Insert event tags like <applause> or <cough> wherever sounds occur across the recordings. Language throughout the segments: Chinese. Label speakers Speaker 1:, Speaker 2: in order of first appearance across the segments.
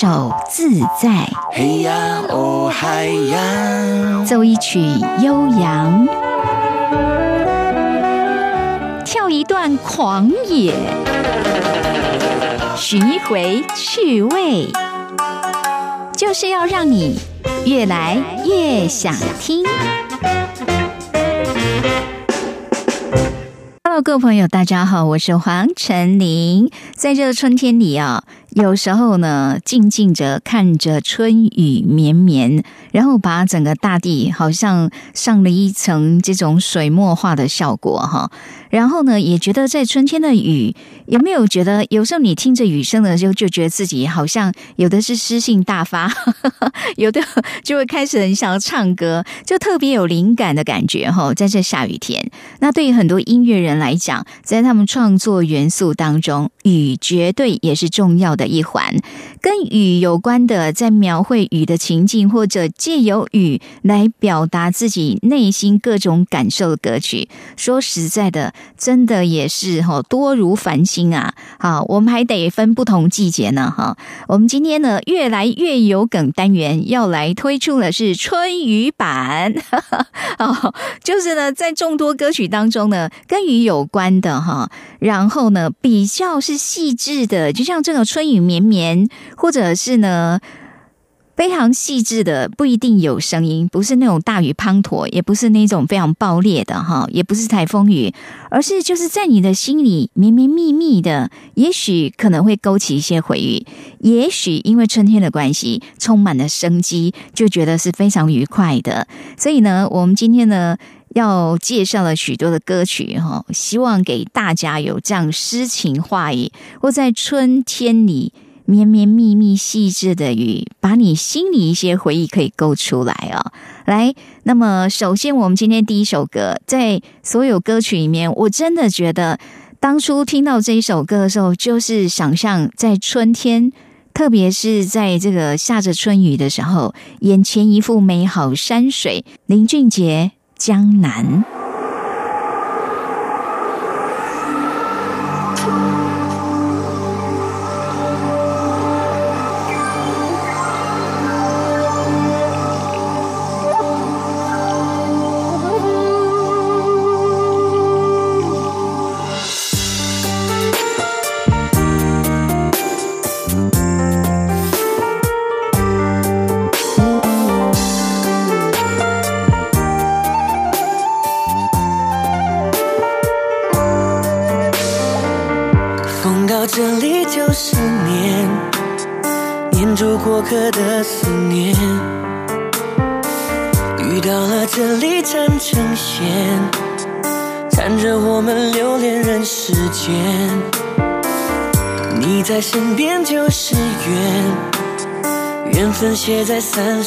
Speaker 1: 手自在。嘿呀哦嗨呀，奏一曲悠扬，跳一段狂野，寻一回趣味，就是要让你越来越想听。Hello，各位朋友，大家好，我是黄晨林，在这个春天里啊。有时候呢，静静着看着春雨绵绵，然后把整个大地好像上了一层这种水墨画的效果哈。然后呢，也觉得在春天的雨，有没有觉得有时候你听着雨声的时候，就觉得自己好像有的是诗性大发，<laughs> 有的就会开始很想要唱歌，就特别有灵感的感觉哈。在这下雨天，那对于很多音乐人来讲，在他们创作元素当中，雨绝对也是重要的的一环。跟雨有关的，在描绘雨的情境，或者借由雨来表达自己内心各种感受的歌曲，说实在的。真的也是哈，多如繁星啊！好，我们还得分不同季节呢哈。我们今天呢，越来越有梗单元要来推出的是春雨版 <laughs> 哦，就是呢，在众多歌曲当中呢，跟雨有关的哈，然后呢，比较是细致的，就像这个春雨绵绵，或者是呢。非常细致的，不一定有声音，不是那种大雨滂沱，也不是那种非常暴烈的哈，也不是台风雨，而是就是在你的心里绵绵密密的，也许可能会勾起一些回忆，也许因为春天的关系，充满了生机，就觉得是非常愉快的。所以呢，我们今天呢要介绍了许多的歌曲哈，希望给大家有这样诗情画意，或在春天里。绵绵密密、细致的雨，把你心里一些回忆可以勾出来啊！来，那么首先，我们今天第一首歌，在所有歌曲里面，我真的觉得当初听到这一首歌的时候，就是想象在春天，特别是在这个下着春雨的时候，眼前一幅美好山水，林俊杰《江南》。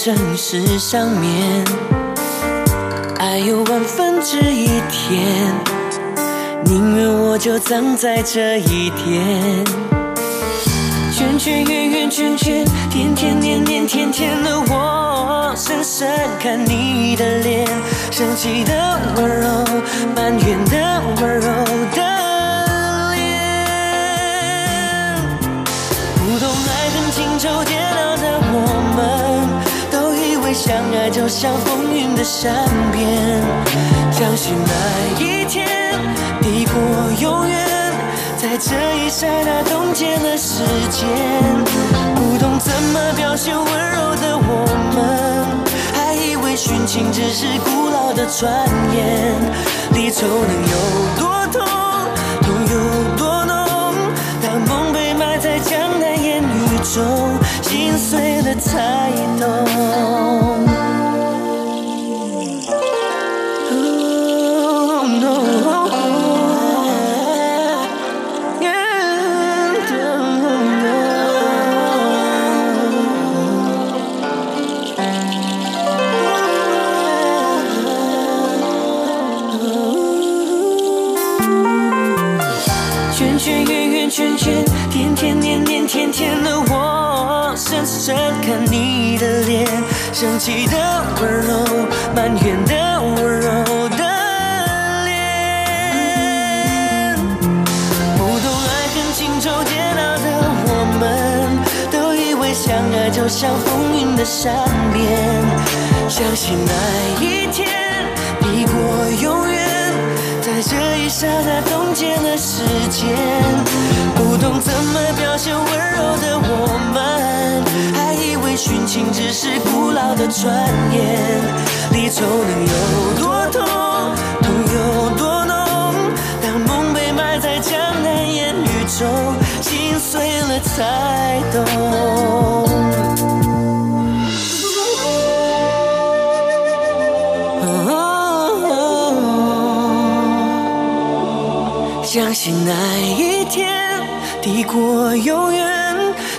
Speaker 2: 生石上面。爱有万分之一甜，宁愿我就葬在这一天。圈圈圆圆圈圈，天天年年天天的我，深深看你的脸，生气的温柔，埋怨的温柔的脸。不懂爱恨情仇煎熬的我们，相爱就像风云的善变，相信那一天抵过永远。在这一刹那冻结了时间，不懂怎么表现？温柔的我们，还以为殉情只是古老的传言。离愁能有多痛，痛有多浓？当梦被埋在江南烟雨中，心碎了才懂。气的温柔，埋怨的温柔的脸。不懂爱恨情愁煎熬的我们，都以为相爱就像风云的善变。相信那一天抵过永远，在这一刹那冻结了时间。不懂怎么表现温柔的我们，还殉情只是古老的传言。离愁能有多痛，痛有多浓？当梦被埋在江南烟雨中，心碎了才懂。相信那一天抵过永远，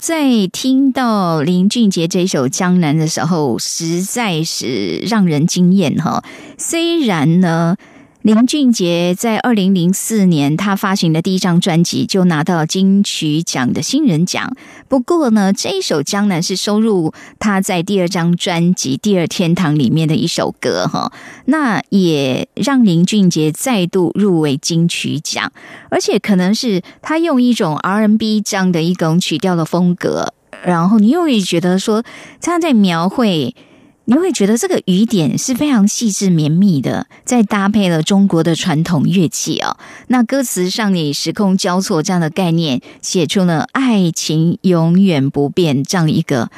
Speaker 1: 在听到林俊杰这首《江南》的时候，实在是让人惊艳哈。虽然呢。林俊杰在二零零四年，他发行的第一张专辑就拿到金曲奖的新人奖。不过呢，这一首《江南》是收入他在第二张专辑《第二天堂》里面的一首歌哈。那也让林俊杰再度入围金曲奖，而且可能是他用一种 R&B 这样的一种曲调的风格，然后你又会觉得说他在描绘。你会觉得这个雨点是非常细致绵密的，再搭配了中国的传统乐器哦。那歌词上你时空交错这样的概念，写出了爱情永远不变这样一个，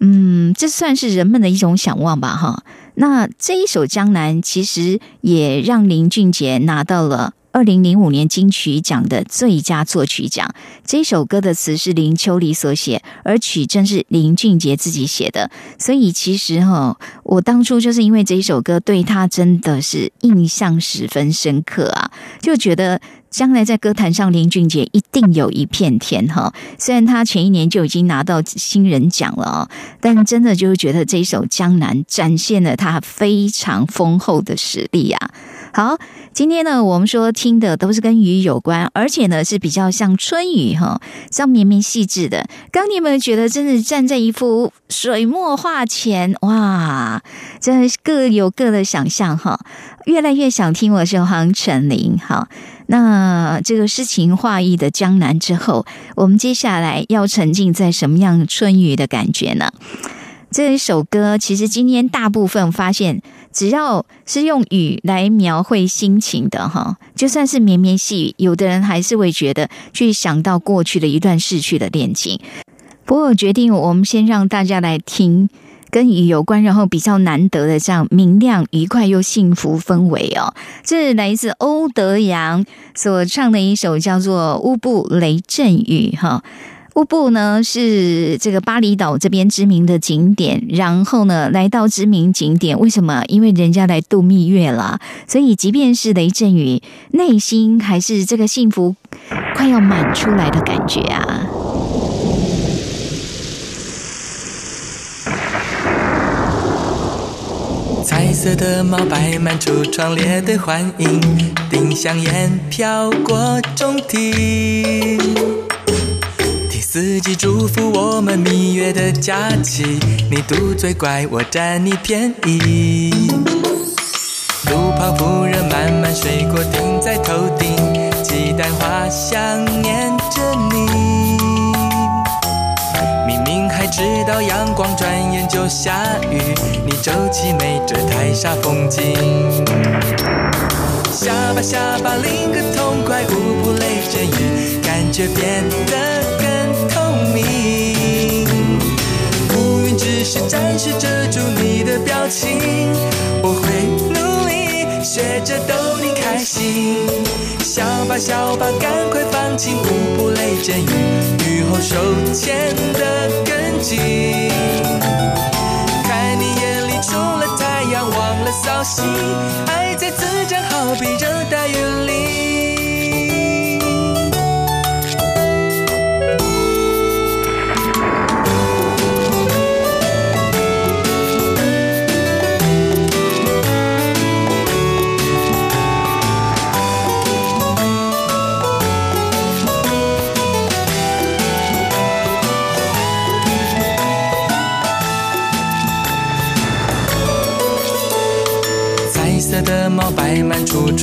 Speaker 1: 嗯，这算是人们的一种想望吧，哈。那这一首《江南》其实也让林俊杰拿到了。二零零五年金曲奖的最佳作曲奖，这首歌的词是林秋离所写，而曲正是林俊杰自己写的。所以其实哈，我当初就是因为这一首歌，对他真的是印象十分深刻啊，就觉得将来在歌坛上，林俊杰一定有一片天哈。虽然他前一年就已经拿到新人奖了，但真的就是觉得这一首《江南》展现了他非常丰厚的实力啊。好，今天呢，我们说听的都是跟雨有关，而且呢是比较像春雨哈，像绵绵细致的。刚你们觉得，真的站在一幅水墨画前，哇，真的各有各的想象哈。越来越想听，我是黄晨林。好，那这个诗情画意的江南之后，我们接下来要沉浸在什么样春雨的感觉呢？这一首歌，其实今天大部分发现。只要是用雨来描绘心情的哈，就算是绵绵细雨，有的人还是会觉得去想到过去的一段逝去的恋情。不过，我决定我们先让大家来听跟雨有关，然后比较难得的这样明亮、愉快又幸福氛围哦。这是来自欧德阳所唱的一首叫做《乌布雷阵雨》哈。乌布呢是这个巴厘岛这边知名的景点，然后呢来到知名景点，为什么？因为人家来度蜜月了，所以即便是雷阵雨，内心还是这个幸福快要满出来的感觉啊！
Speaker 3: 彩色的毛摆满橱窗列的欢迎，丁香烟飘过中庭。四季祝福我们蜜月的假期，你嘟嘴怪，我占你便宜。路旁夫人慢慢水果停在头顶，鸡蛋花香念着你。明明还知道阳光转眼就下雨，你皱起眉这太煞风景。下吧下吧淋个痛快，无不雷阵雨。却变得更透明。乌云只是暂时遮住你的表情，我会努力学着逗你开心。笑吧笑吧，赶快放晴，舞步雷阵雨，雨后手牵得更紧。看你眼里除了太阳，忘了扫兴，爱在滋长，好比热带雨林。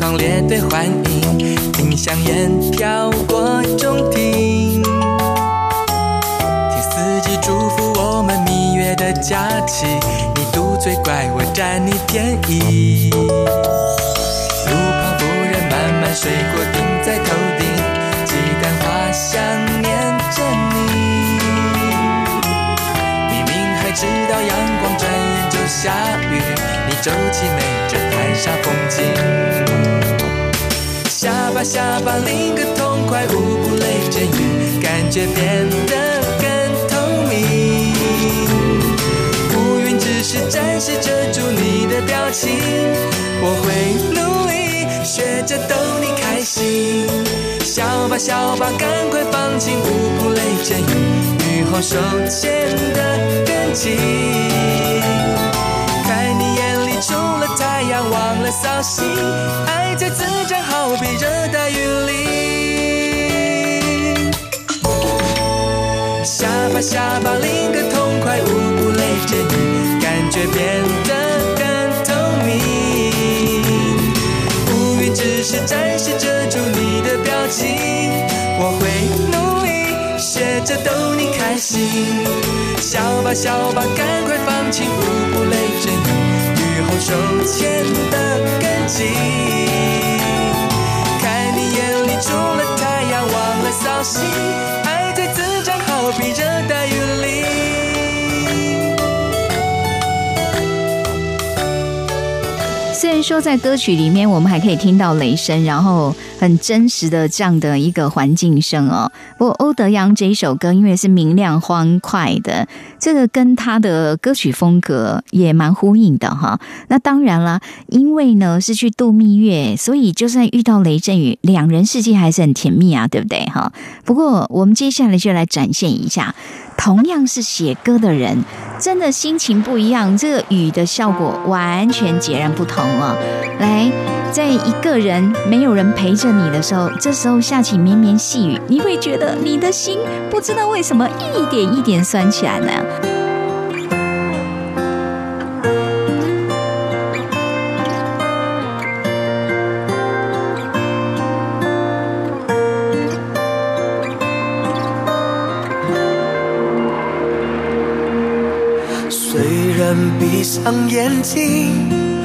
Speaker 3: 窗，列队欢迎，丁香烟飘过中庭。听四季祝福我们蜜月的假期，你嘟嘴怪，我占你便宜。下吧下吧，淋个痛快，舞步雷阵雨，感觉变得更透明。乌云只是暂时遮住你的表情，我会努力学着逗你开心。笑吧笑吧，赶快放晴，舞步雷阵雨，雨后手牵得更紧。看你眼里除了太阳，忘了扫兴，爱在滋长，热带雨林。下吧下吧，淋个痛快，舞步累着你，感觉变得更透明。乌云只是暂时遮住你的表情，我会努力学着逗你开心。笑吧笑吧，赶快放晴，舞步雷阵雨，雨后手牵得更紧。扫兴，爱在滋长，好比热带雨林。
Speaker 1: 虽然说在歌曲里面我们还可以听到雷声，然后很真实的这样的一个环境声哦。不过欧德阳这一首歌因为是明亮欢快的，这个跟他的歌曲风格也蛮呼应的哈。那当然了，因为呢是去度蜜月，所以就算遇到雷阵雨，两人世界还是很甜蜜啊，对不对哈？不过我们接下来就来展现一下，同样是写歌的人。真的心情不一样，这个雨的效果完全截然不同哦。来，在一个人没有人陪着你的时候，这时候下起绵绵细雨，你会觉得你的心不知道为什么一点一点酸起来呢？
Speaker 4: 虽然闭上眼睛，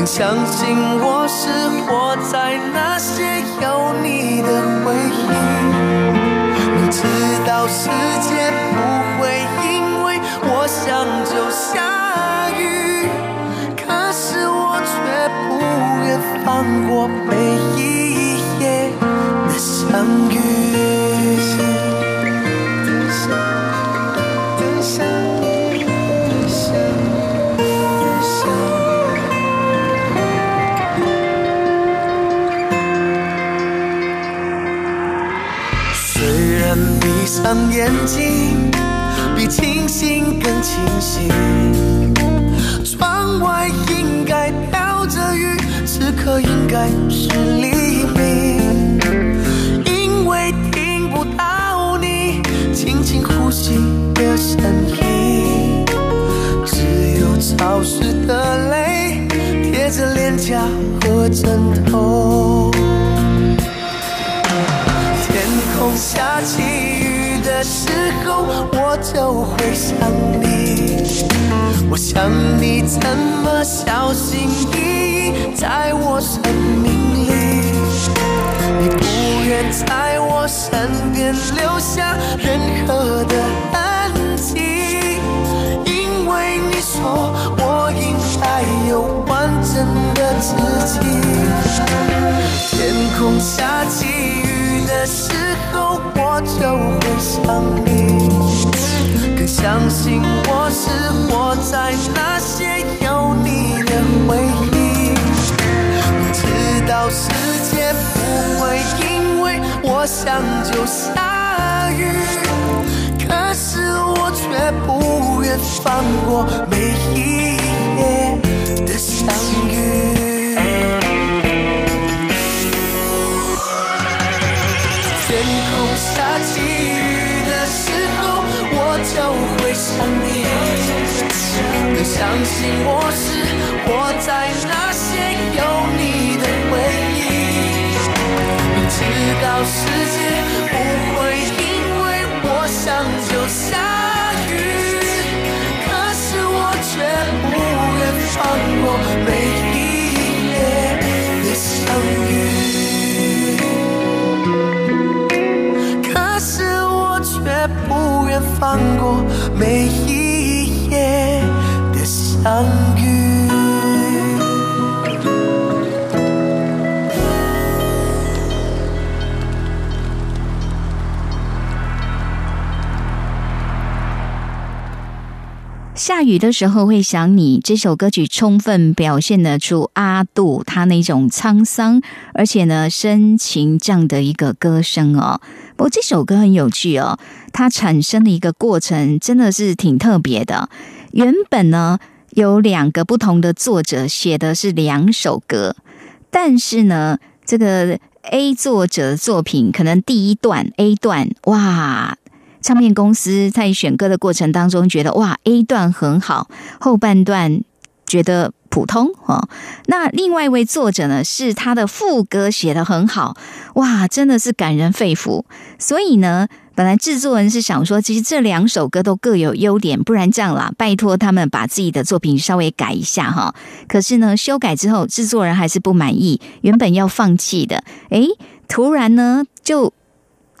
Speaker 4: 更相信我是活在那些有你的回忆。明知道世界不会因为我想就下雨，可是我却不愿放过就会想你，更相信我是活在那些有你的回忆。明知道世界不会因为我想就下雨，可是我却不愿放过放过每一夜的相遇。
Speaker 1: 下雨的时候会想你，这首歌曲充分表现得出阿杜他那种沧桑，而且呢深情这样的一个歌声哦。不过这首歌很有趣哦，它产生的一个过程真的是挺特别的。原本呢有两个不同的作者写的是两首歌，但是呢这个 A 作者的作品可能第一段 A 段哇。唱片公司在选歌的过程当中，觉得哇 A 段很好，后半段觉得普通哦。那另外一位作者呢，是他的副歌写得很好，哇，真的是感人肺腑。所以呢，本来制作人是想说，其实这两首歌都各有优点，不然这样啦，拜托他们把自己的作品稍微改一下哈。可是呢，修改之后，制作人还是不满意，原本要放弃的，诶，突然呢就。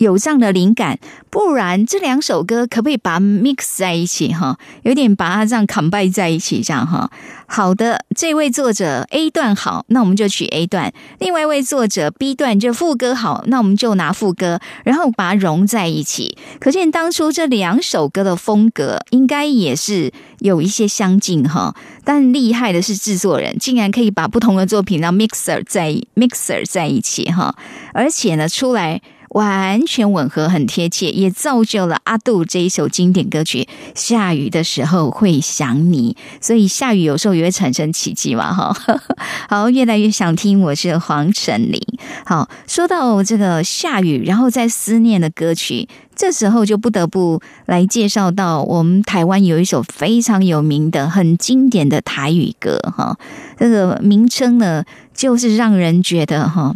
Speaker 1: 有这样的灵感，不然这两首歌可不可以把 mix 在一起哈？有点把它这样 combine 在一起，这样哈。好的，这位作者 A 段好，那我们就取 A 段；另外一位作者 B 段就副歌好，那我们就拿副歌，然后把它融在一起。可见当初这两首歌的风格应该也是有一些相近哈。但厉害的是制作人，竟然可以把不同的作品让 mixer 在 mixer 在一起哈，而且呢出来。完全吻合，很贴切，也造就了阿杜这一首经典歌曲《下雨的时候会想你》。所以下雨有时候也会产生奇迹嘛，哈。<laughs> 好，越来越想听。我是黄晨林。好，说到这个下雨，然后再思念的歌曲，这时候就不得不来介绍到我们台湾有一首非常有名的、很经典的台语歌，哈。这个名称呢，就是让人觉得哈。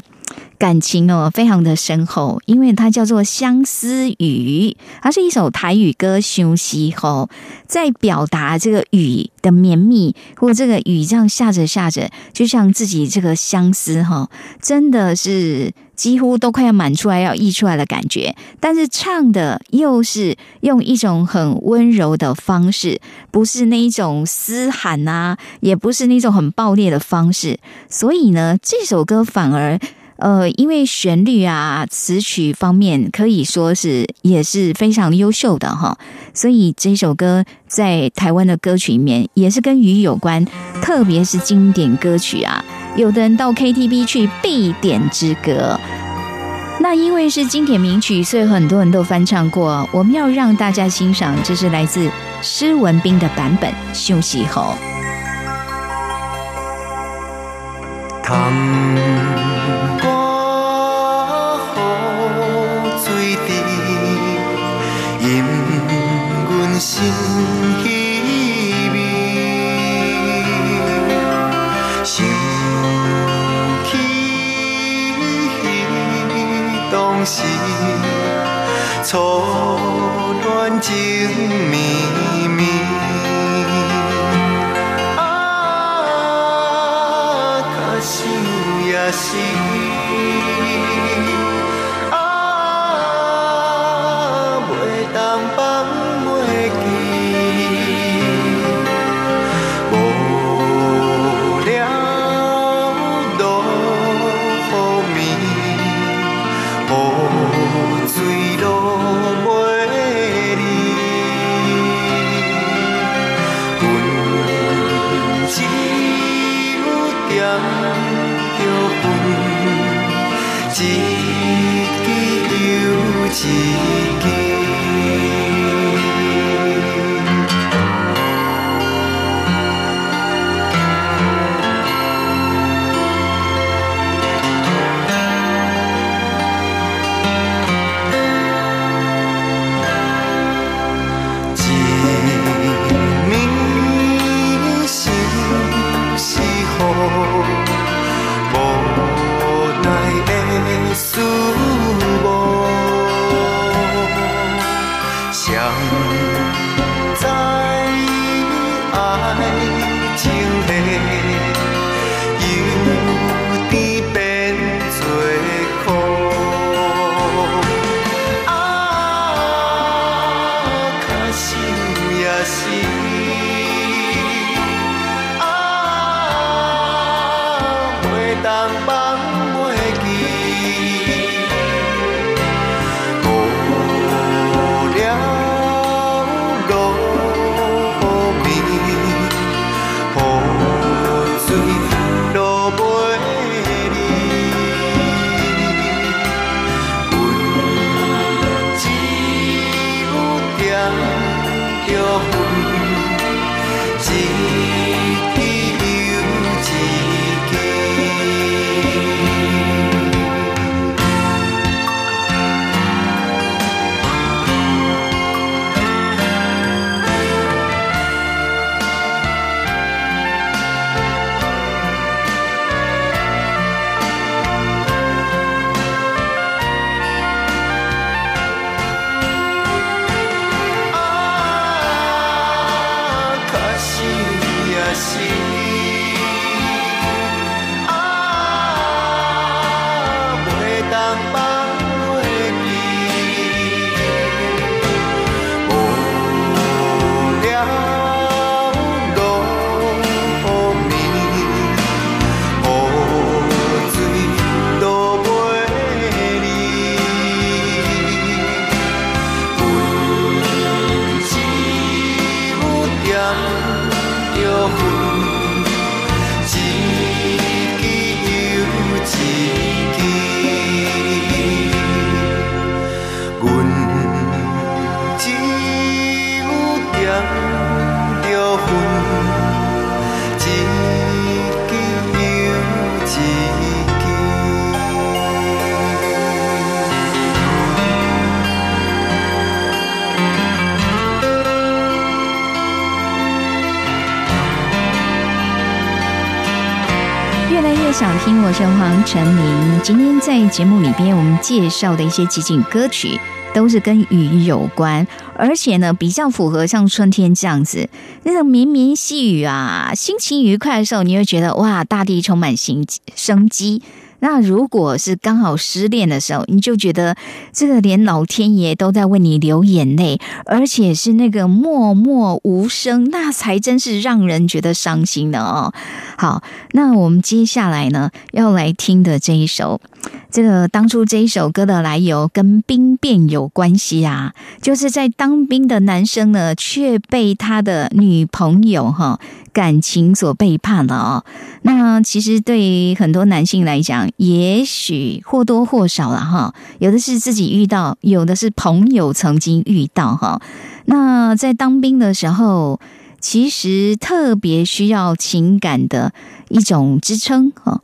Speaker 1: 感情哦，非常的深厚，因为它叫做《相思雨》，它是一首台语歌，休息后在表达这个雨的绵密，或这个雨这样下着下着，就像自己这个相思哈，真的是几乎都快要满出来要溢出来的感觉。但是唱的又是用一种很温柔的方式，不是那一种嘶喊啊，也不是那种很暴烈的方式，所以呢，这首歌反而。呃，因为旋律啊、词曲方面可以说是也是非常优秀的哈，所以这首歌在台湾的歌曲里面也是跟鱼有关，特别是经典歌曲啊，有的人到 KTV 去必点之歌。那因为是经典名曲，所以很多人都翻唱过。我们要让大家欣赏，这是来自施文斌的版本。休息后，
Speaker 5: 心稀微。想起当时初恋情绵。Bye. 想
Speaker 1: 听，我是黄晨明。今天在节目里边，我们介绍的一些集锦歌曲，都是跟雨有关，而且呢，比较符合像春天这样子，那种绵绵细雨啊，心情愉快的时候，你会觉得哇，大地充满新生机。那如果是刚好失恋的时候，你就觉得这个连老天爷都在为你流眼泪，而且是那个默默无声，那才真是让人觉得伤心的哦。好，那我们接下来呢要来听的这一首，这个当初这一首歌的来由跟兵变有关系啊，就是在当兵的男生呢，却被他的女朋友哈感情所背叛了哦。那其实对于很多男性来讲，也许或多或少了哈，有的是自己遇到，有的是朋友曾经遇到哈。那在当兵的时候，其实特别需要情感的一种支撑哈。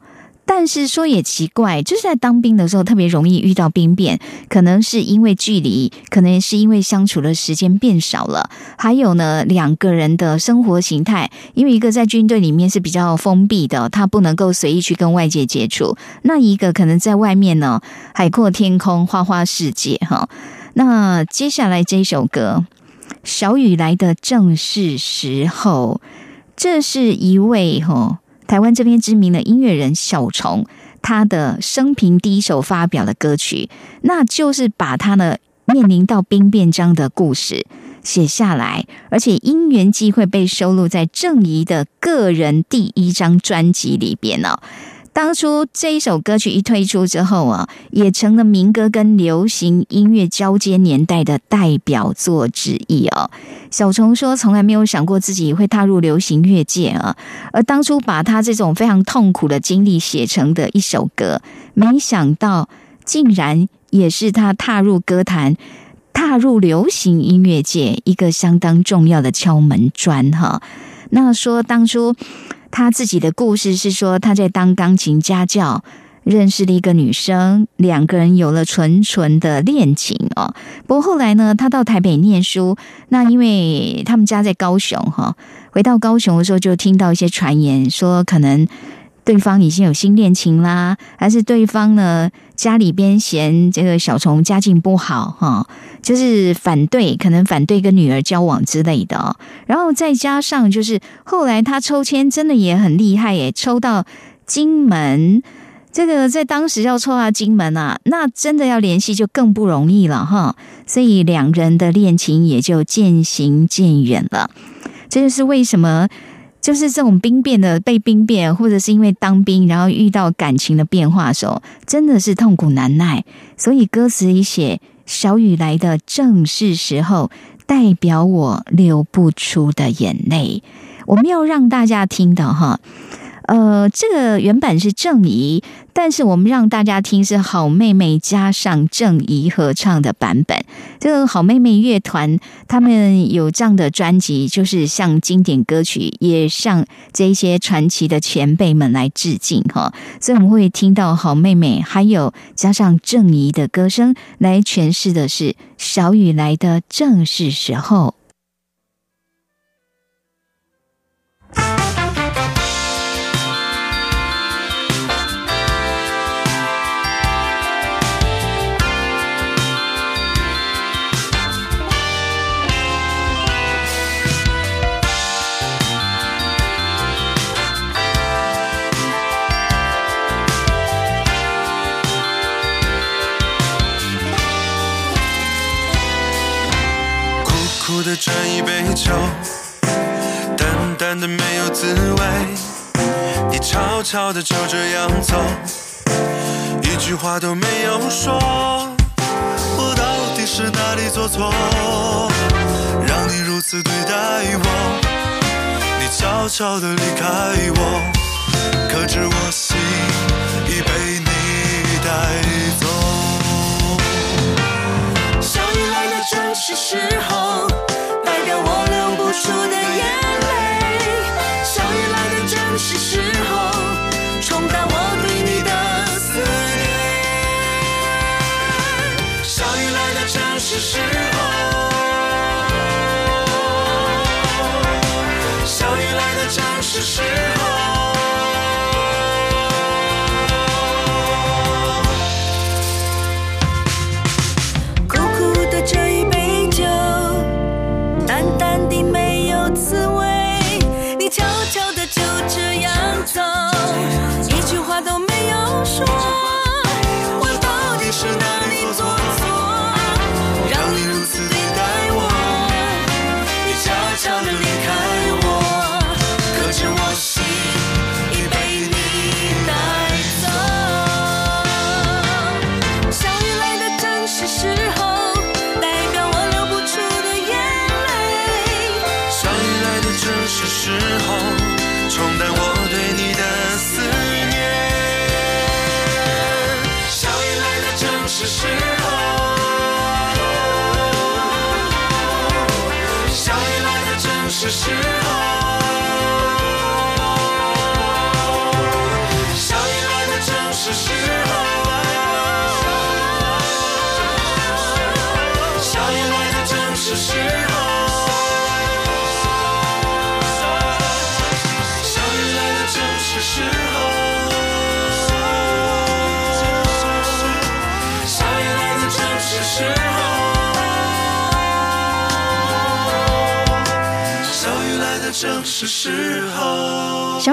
Speaker 1: 但是说也奇怪，就是在当兵的时候特别容易遇到兵变，可能是因为距离，可能是因为相处的时间变少了，还有呢两个人的生活形态，因为一个在军队里面是比较封闭的，他不能够随意去跟外界接触；那一个可能在外面呢，海阔天空，花花世界哈。那接下来这首歌，小雨来的正是时候，这是一位哈。台湾这边知名的音乐人小虫，他的生平第一首发表的歌曲，那就是把他的面临到兵变这样的故事写下来，而且因缘际会被收录在郑怡的个人第一张专辑里边呢。当初这一首歌曲一推出之后啊，也成了民歌跟流行音乐交接年代的代表作之一哦。小虫说，从来没有想过自己会踏入流行乐界啊，而当初把他这种非常痛苦的经历写成的一首歌，没想到竟然也是他踏入歌坛、踏入流行音乐界一个相当重要的敲门砖哈。那说当初。他自己的故事是说，他在当钢琴家教，认识了一个女生，两个人有了纯纯的恋情哦。不过后来呢，他到台北念书，那因为他们家在高雄哈，回到高雄的时候就听到一些传言，说可能。对方已经有新恋情啦，还是对方呢？家里边嫌这个小虫家境不好哈，就是反对，可能反对跟女儿交往之类的。然后再加上就是后来他抽签真的也很厉害耶，抽到金门，这个在当时要抽到金门啊，那真的要联系就更不容易了哈。所以两人的恋情也就渐行渐远了。这就是为什么。就是这种兵变的被兵变，或者是因为当兵，然后遇到感情的变化的时候，真的是痛苦难耐。所以歌词里写“小雨来的正是时候”，代表我流不出的眼泪。我们要让大家听到哈。呃，这个原版是郑怡，但是我们让大家听是好妹妹加上郑怡合唱的版本。这个好妹妹乐团他们有这样的专辑，就是向经典歌曲，也向这些传奇的前辈们来致敬哈。所以我们会听到好妹妹，还有加上郑怡的歌声来诠释的是小雨来的正是时候。
Speaker 5: 这一杯酒，淡淡的没有滋味。你悄悄的就这样走，一句话都没有说。我到底是哪里做错，让你如此对待我？你悄悄的离开我，可知我心已被你带走。
Speaker 2: 小雨来的正是时候。我流不出的眼泪，小雨来的正是时候，冲淡我对你的思念。小雨来的正是时候，小雨来的正是时候。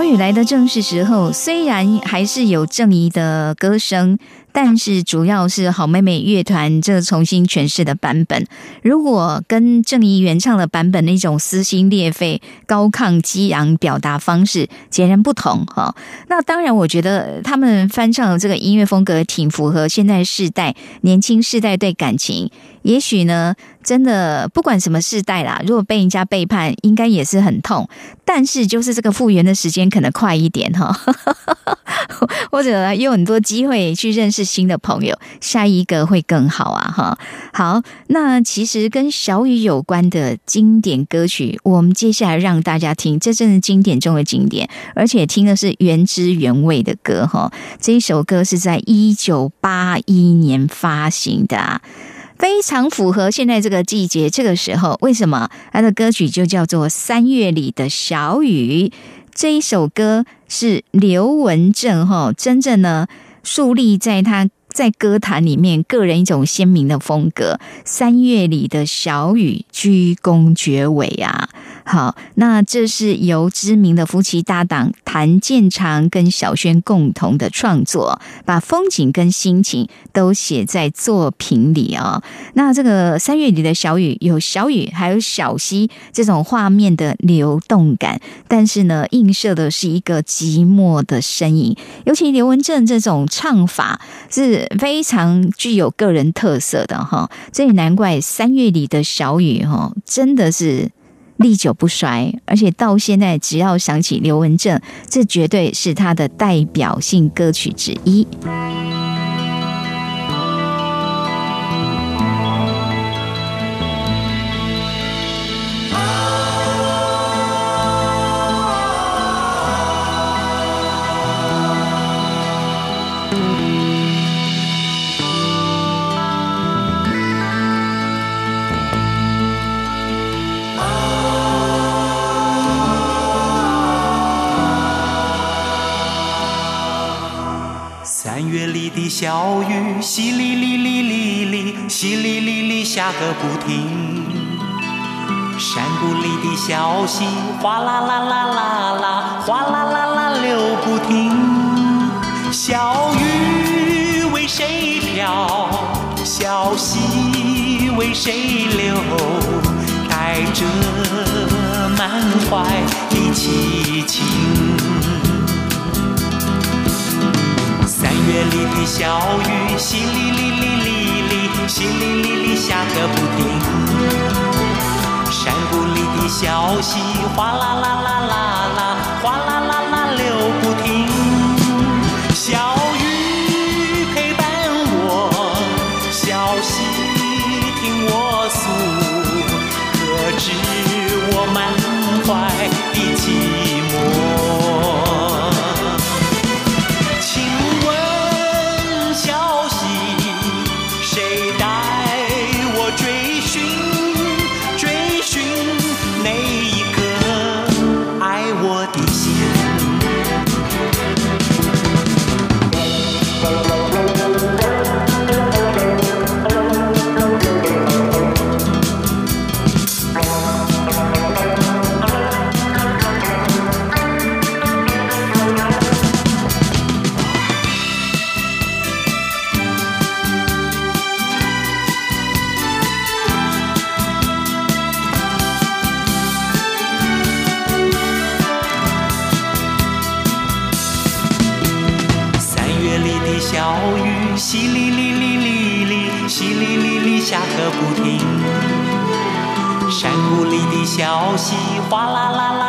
Speaker 6: 雨来的正是时候，
Speaker 1: 虽然还是有正义的歌声，但是主要是好妹妹乐团这重新诠释的版本。如果跟郑怡原唱的版本那种撕心裂肺、高亢激昂表达方式截然不同哈，那当然，我觉得他们翻唱的这个音乐风格挺符合现在世代年轻世代对感情。也许呢，真的不管什么世代啦，如果被人家背叛，应该也是很痛。但是就是这个复原的时间可能快一点哈，<laughs> 或者有很多机会去认识新的朋友，下一个会更好啊哈。好，那其实跟小雨有关的经典歌曲，我们接下来让大家听，这真是经典中的经典，而且听的是原汁原味的歌哈。这一首歌是在一九八一年发行的啊。非常符合现在这个季节，这个时候为什么他的歌曲就叫做《三月里的小雨》？这一首歌是刘文正哈，真正呢树立在他在歌坛里面个人一种鲜明的风格。三月里的小雨，鞠躬绝尾啊！好，那这是由知名的夫妻搭档谭健常跟小轩共同的创作，把风景跟心情都写在作品里啊。那这个三月里的小雨，有小雨，还有小溪这种画面的流动感，但是呢，映射的是一个寂寞的身影。尤其刘文正这种唱法是非常具有个人特色的哈，这也难怪三月里的小雨哈，真的是。历久不衰，而且到现在，只要想起刘文正，这绝对是他的代表性歌曲之一。
Speaker 7: 小雨，淅沥沥沥沥沥，淅沥沥沥下个不停。山谷里的小溪，哗啦啦啦啦啦，哗啦啦啦流不停。小雨为谁飘？小溪为谁流？带着满怀的凄情。月里的小雨，淅沥沥沥沥沥，淅沥沥沥下个不停。山谷里的小溪，哗啦啦啦啦啦，哗啦啦哗啦啦啦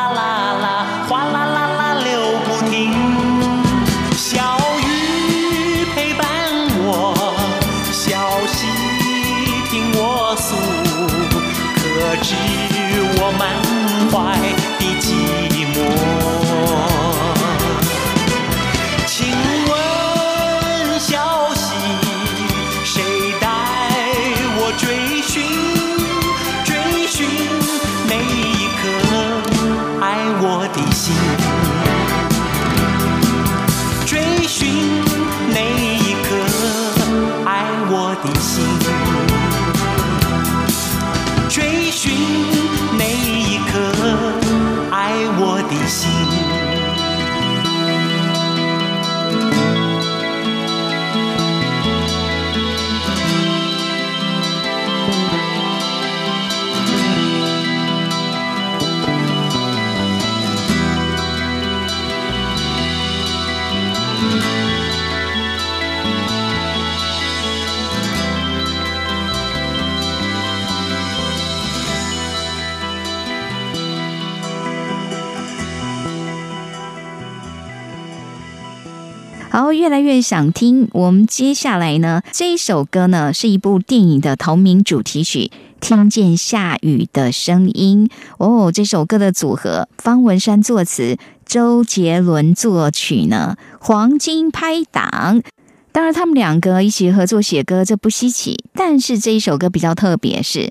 Speaker 1: 越来越想听。我们接下来呢，这一首歌呢是一部电影的同名主题曲，《听见下雨的声音》哦。这首歌的组合，方文山作词，周杰伦作曲呢，黄金拍档。当然，他们两个一起合作写歌，这不稀奇。但是这一首歌比较特别，是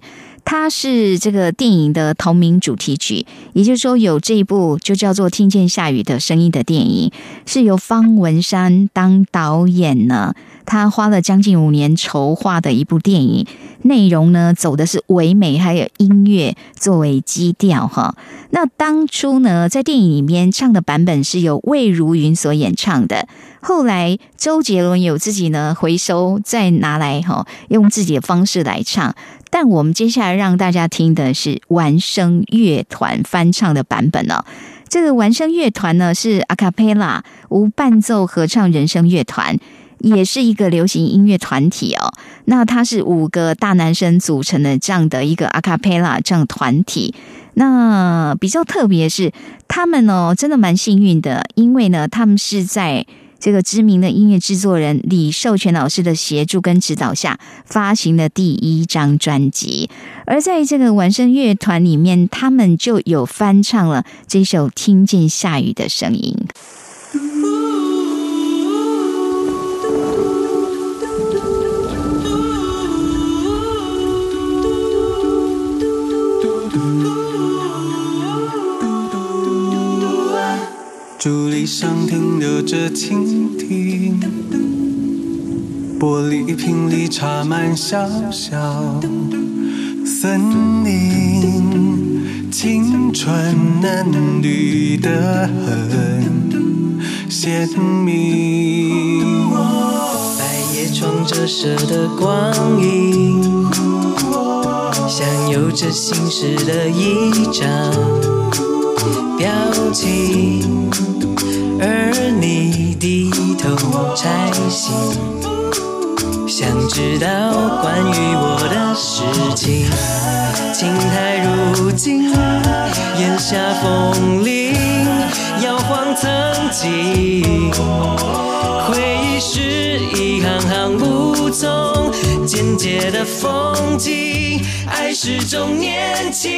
Speaker 1: 它是这个电影的同名主题曲，也就是说，有这一部就叫做《听见下雨的声音》的电影，是由方文山当导演呢。他花了将近五年筹划的一部电影，内容呢走的是唯美，还有音乐作为基调哈。那当初呢，在电影里面唱的版本是由魏如云所演唱的，后来周杰伦有自己呢回收再拿来哈，用自己的方式来唱。但我们接下来让大家听的是完声乐团翻唱的版本哦。这个完声乐团呢是 Acapella 无伴奏合唱人声乐团。也是一个流行音乐团体哦，那它是五个大男生组成的这样的一个 Acapella 这样团体。那比较特别是他们哦，真的蛮幸运的，因为呢，他们是在这个知名的音乐制作人李寿全老师的协助跟指导下发行的第一张专辑。而在这个完声乐团里面，他们就有翻唱了这首《听见下雨的声音》。
Speaker 8: 竹篱上停留着蜻蜓，玻璃瓶里插满小小森林，青春嫩绿的很鲜明。
Speaker 7: 白夜窗折射的光影，像有着心事的一张表情，而你低头拆信，想知道关于我的事情。青苔如今，檐下风铃摇晃曾经。回忆是一行行雾凇，简洁的风景，爱是种年轻。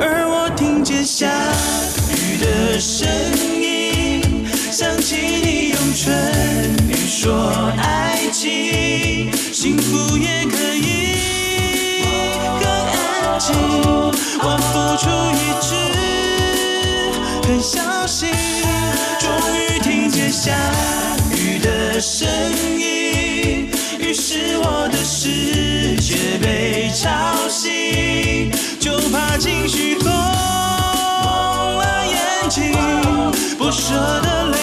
Speaker 7: 而我听见下雨的声音，想起你用唇语说爱情，幸福也可以更安静。我付出一直很小心，终于听见下雨的声音，于是我的世界被吵醒，情绪红了眼睛，不舍得泪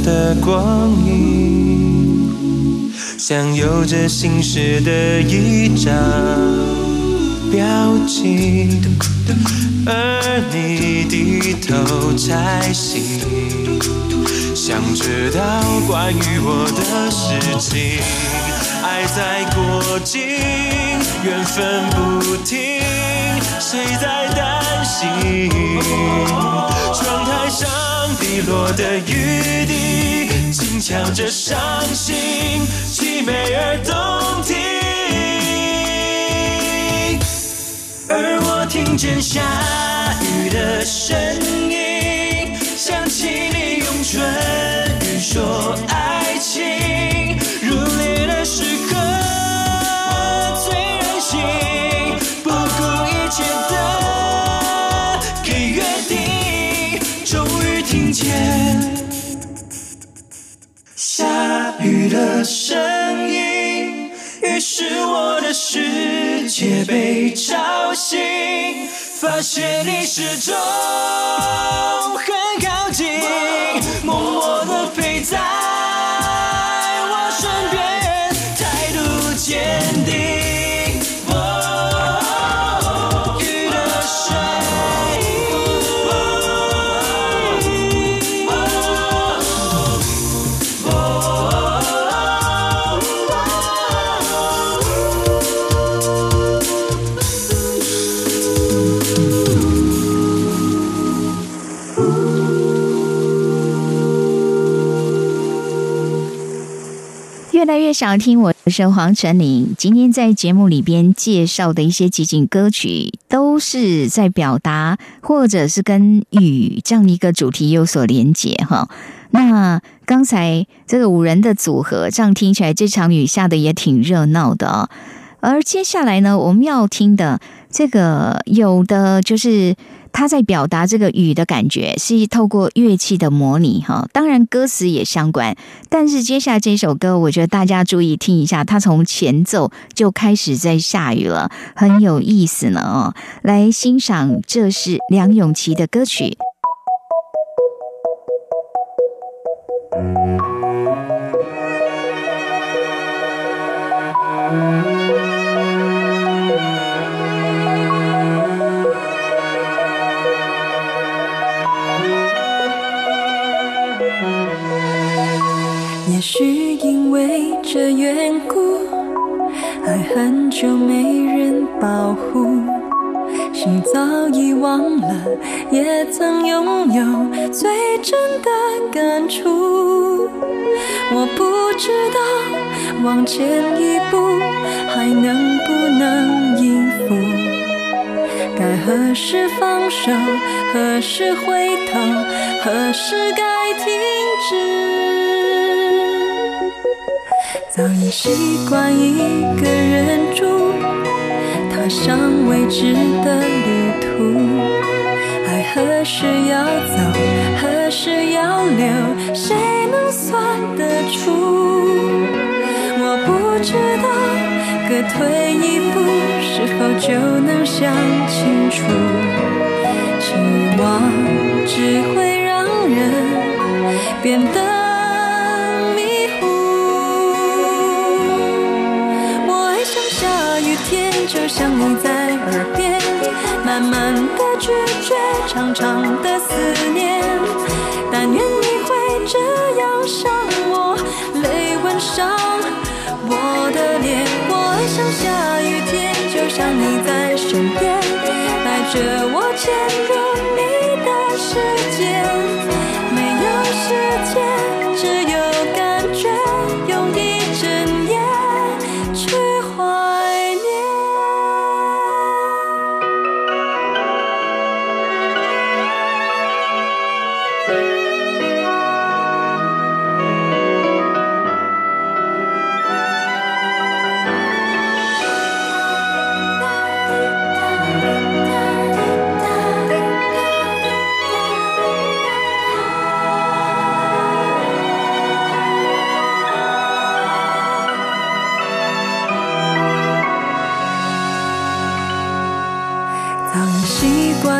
Speaker 7: 的
Speaker 8: 光影，像有着心事的一张
Speaker 7: 表情，而你低头才行。想知道关于我的事情，爱在过境，缘分不停，谁在担心？窗台上滴落的雨滴，轻敲着伤心，凄美而动听。而我听见下雨的声音，想起你用唇语说却被吵醒，发现你始终很靠近，默默的陪在
Speaker 1: 越来越少听，我是黄晨林。今天在节目里边介绍的一些集锦歌曲，都是在表达或者是跟雨这样一个主题有所连结哈。那刚才这个五人的组合，这样听起来这场雨下的也挺热闹的。而接下来呢，我们要听的这个有的就是他在表达这个雨的感觉，是透过乐器的模拟哈。当然歌词也相关，但是接下来这首歌，我觉得大家注意听一下，它从前奏就开始在下雨了，很有意思呢哦。来欣赏，这是梁咏琪的歌曲。
Speaker 2: 很久没人保护，心早已忘了，也曾拥有最真的感触。我不知道往前一步还能不能应付，该何时放手，何时回头，何时该停止。早已习惯一个人住，踏上未知的旅途。爱何时要走，何时要留，谁能算得出？我不知道，各退一步，是否就能想清楚？期望只会让人变得就像你在耳边，慢慢的拒绝，长长的思念。但愿你会这样想我，泪吻上我的脸。我爱上下雨天，就像你在身边，带着我潜入你的世界。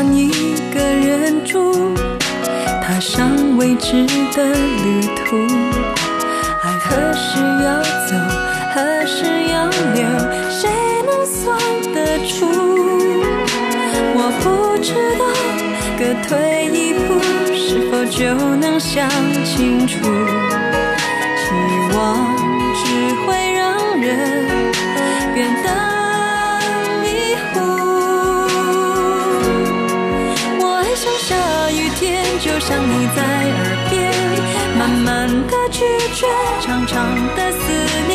Speaker 2: 一个人住，踏上未知的旅途。爱何时要走，何时要留，谁能算得出？我不知道各退一步是否就能想清楚？期望只会让人像你在耳边，慢慢的拒绝，长长的思念。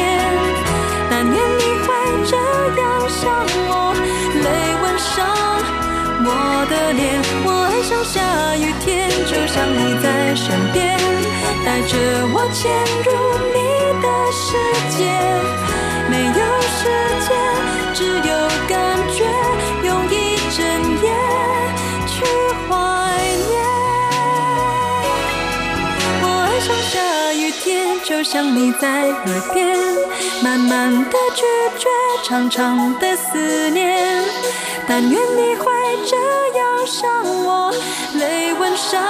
Speaker 2: 但愿你会这样想我，泪吻上我的脸。我爱上下雨天，就像你在身边，带着我潜入你的世界。没有时间，只有感想，你在耳边，慢慢的拒绝，长长的思念。但愿你会这样想我，泪吻上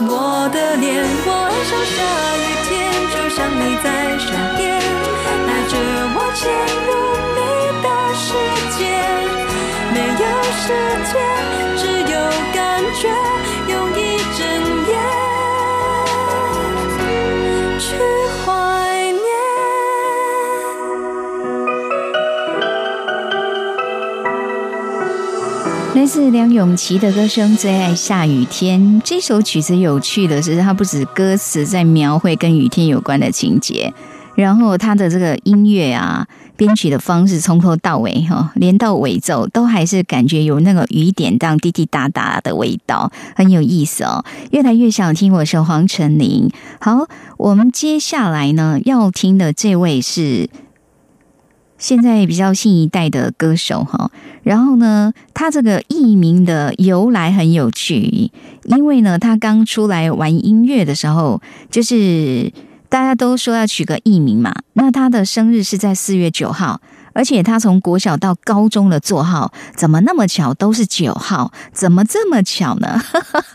Speaker 2: 我的脸。我爱上下雨
Speaker 1: 来自梁咏琪的歌声《最爱下雨天》这首曲子有趣的是，它不止歌词在描绘跟雨天有关的情节，然后它的这个音乐啊，编曲的方式从头到尾哈，连到尾奏都还是感觉有那个雨点当滴滴答答的味道，很有意思哦。越来越想听，我是黄晨林。好，我们接下来呢要听的这位是。现在比较新一代的歌手哈，然后呢，他这个艺名的由来很有趣，因为呢，他刚出来玩音乐的时候，就是大家都说要取个艺名嘛，那他的生日是在四月九号。而且他从国小到高中的座号怎么那么巧都是九号？怎么这么巧呢？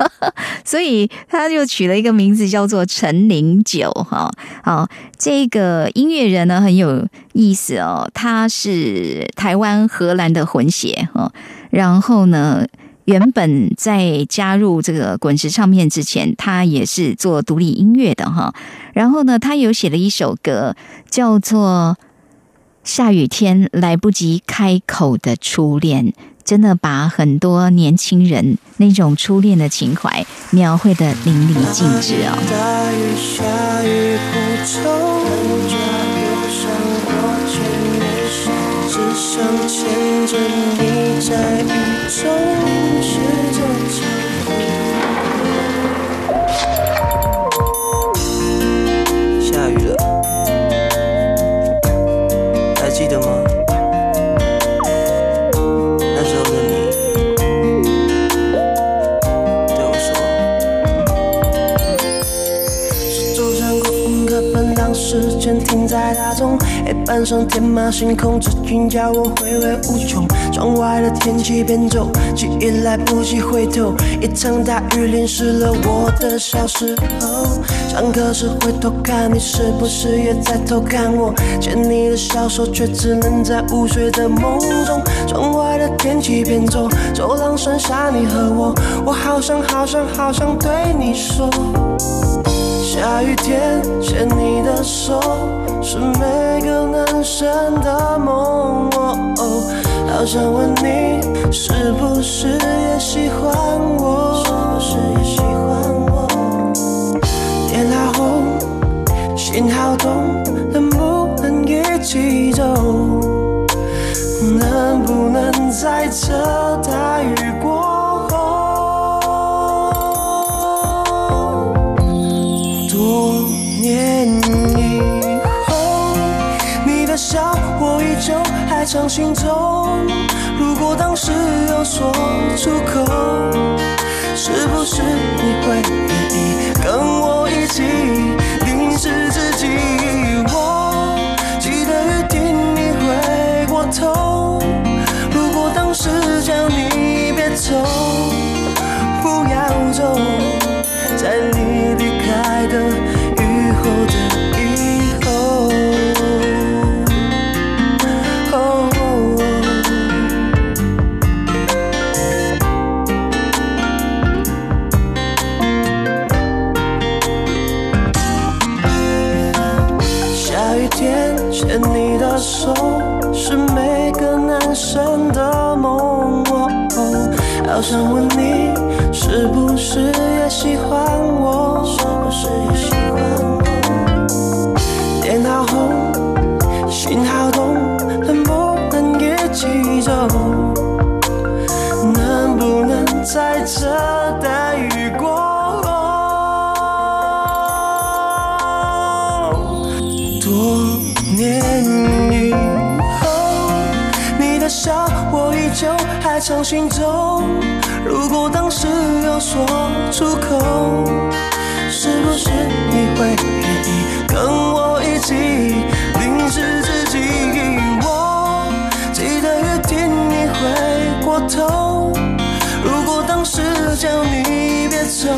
Speaker 1: <laughs> 所以他就取了一个名字叫做陈零九哈。好，这个音乐人呢很有意思哦，他是台湾荷兰的混血哈。然后呢，原本在加入这个滚石唱片之前，他也是做独立音乐的哈。然后呢，他有写了一首歌叫做。下雨天来不及开口的初恋，真的把很多年轻人那种初恋的情怀描绘的淋漓尽致哦。
Speaker 4: 大雨下雨不愁，人家忧伤我却没事，只想牵着你在雨中停在大钟，黑板上天马行空，只云叫我回味无穷。窗外的天气变皱，记忆来不及回头，一场大雨淋湿了我的小时候。上课时回头看你，是不是也在偷看我？牵你的小手，却只能在午睡的梦中。窗外的天气变皱，走廊剩下你和我，我好想好想好想对你说。下雨天牵你的手，是每个男生的梦。哦，好想问你，是不是也喜欢我？是不是也喜欢我？天好红，心好痛，能不能一起走？能不能在这大掌心中。如果当时有说出口，是不是你会愿意跟我一起是不是也喜欢我？是不是也喜欢我？脸好红，心好痛，能不能一起走？能不能在这待遇过后？多年以后，你的笑我依旧还藏心中。如果当时有说出口，是不是你会愿意跟我一起淋湿自己？我记得约定你回过头。如果当时叫你别走，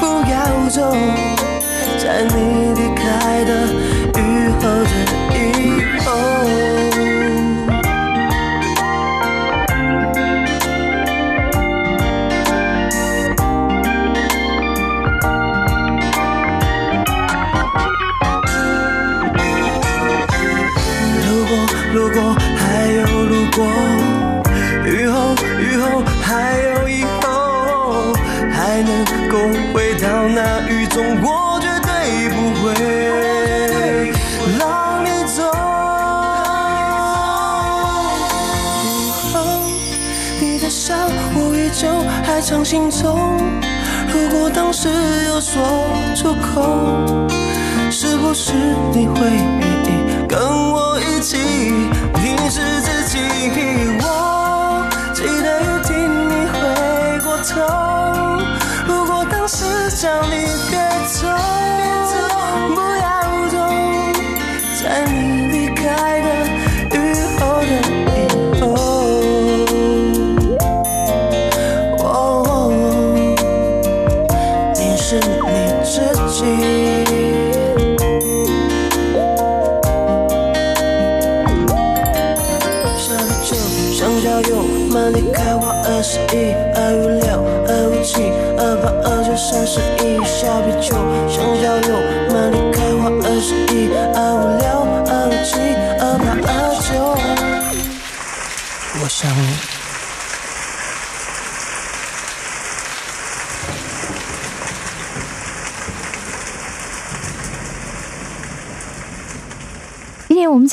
Speaker 4: 不要走，在你离开的还藏心中，如果当时有说出口，是不是你会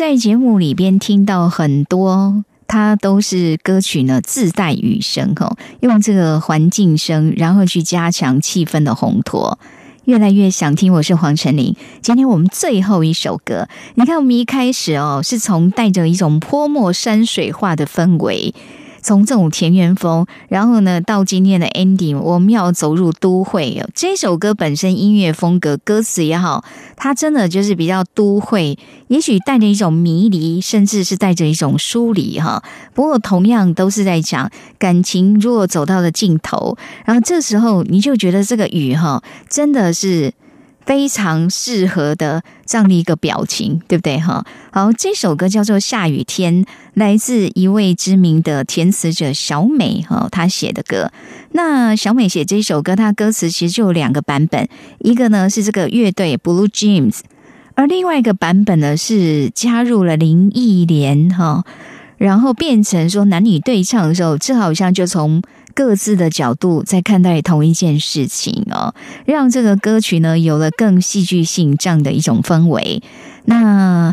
Speaker 4: 在
Speaker 1: 节目里边听到很多，它都是歌曲呢自带雨声哦，用这个环境声，然后去加强气氛的烘托。越来越想听，我是黄晨林。今天我们最后一首歌，你看我们一开始哦，是从带着一种泼墨山水画的氛围。从这种田园风，然后呢，到今天的 ending，我们要走入都会。这首歌本身音乐风格、歌词也好，它真的就是比较都会，也许带着一种迷离，甚至是带着一种疏离哈。不过同样都是在讲感情，如果走到了尽头，然后这时候你就觉得这个雨哈，真的是。非常适合的这样的一个表情，对不对哈？好，这首歌叫做《下雨天》，来自一位知名的填词者小美哈，她写的歌。那小美写这首歌，她歌词其实就有两个版本，一个呢是这个乐队 Blue Jeans，而另外一个版本呢是加入了林忆莲哈，然后变成说男女对唱的时候，这好像就从。各自的角度在看待同一件事情哦，让这个歌曲呢有了更戏剧性这样的一种氛围。那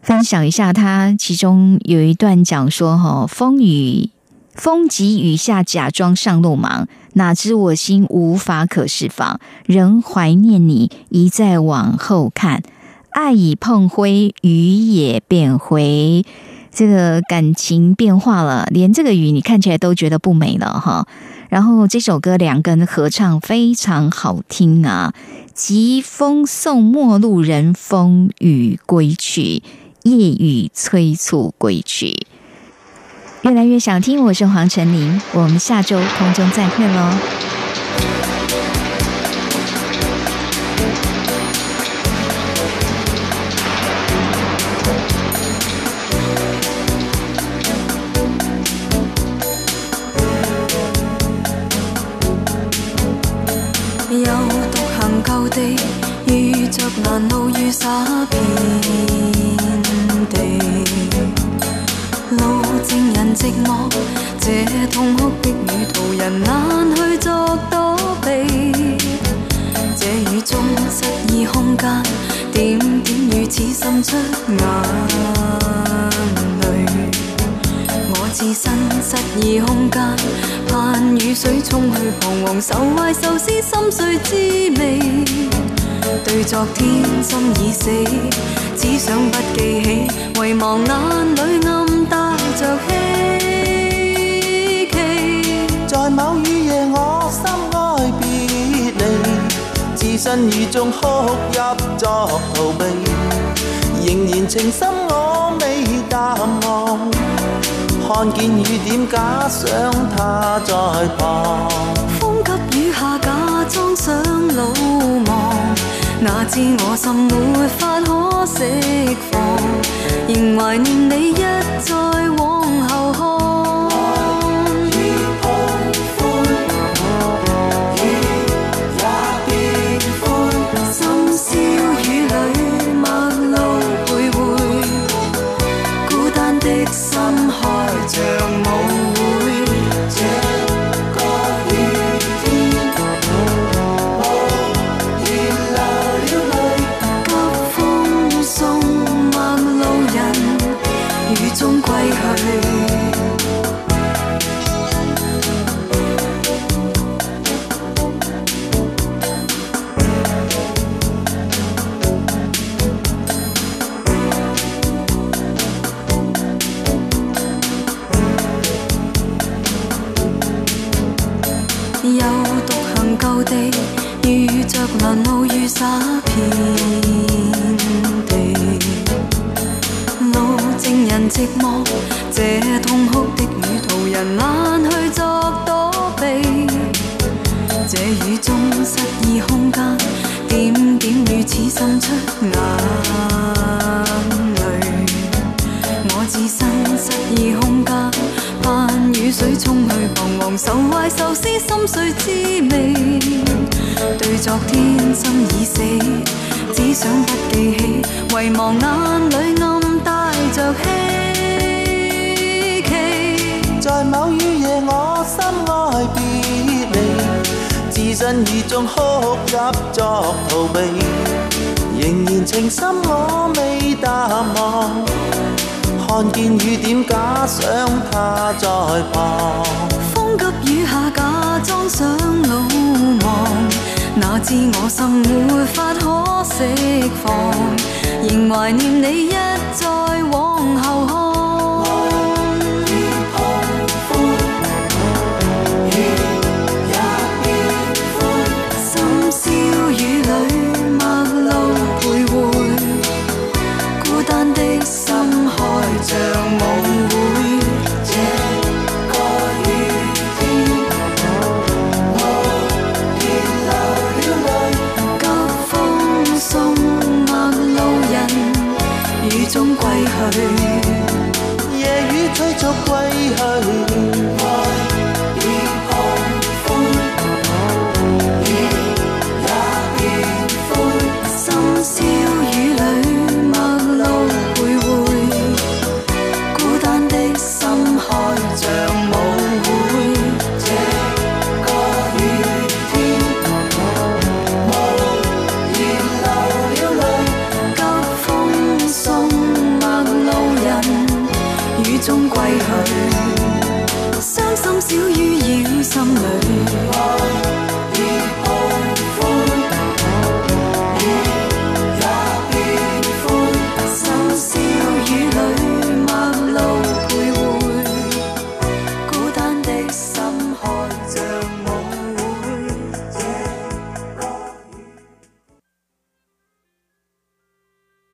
Speaker 1: 分享一下，它其中有一段讲说：哈，风雨风急雨下，假装上路忙，哪知我心无法可释放，仍怀念你，一再往后看，爱已碰灰，雨也变灰。这个感情变化了，连这个雨你看起来都觉得不美了哈。然后这首歌两个人合唱非常好听啊，疾风送陌路人，风雨归去，夜雨催促归去。越来越想听，我是黄晨林，我们下周空中再会喽。
Speaker 2: 地，遇着難路雨灑遍地。路正人寂寞，這痛哭的雨途人難去作躲避。這雨中失意空間，點點雨似滲出眼淚。我置身失意空間，盼雨水沖去彷徨，愁懷愁思心碎滋味。對昨天心已死，只想不記起，遺忘眼裏暗帶着希冀。
Speaker 5: 在某雨夜，我心哀別離，置身雨中哭泣作逃避，仍然情深我未淡忘，看见雨点假想他在旁。
Speaker 2: 风急雨下假装想鲁莽，哪知我心没法可释放，仍怀念你一再往后灑遍地。路正人寂寞，這痛哭的雨途人難去作躲避。這雨中失意空間，點點雨似滲出眼淚。我置身失意空間，盼雨水沖去彷徨，愁懷愁思心碎滋味。對昨天心已死，只想不記起，遺忘眼裏暗帶着希冀。
Speaker 5: 在某雨夜，我心哀別離，置身雨中哭泣作逃避，仍然情深我未淡忘，看見雨點假想他在旁。
Speaker 2: 風急雨下假裝想魯莽，哪知我心没法可释放，仍怀念你一再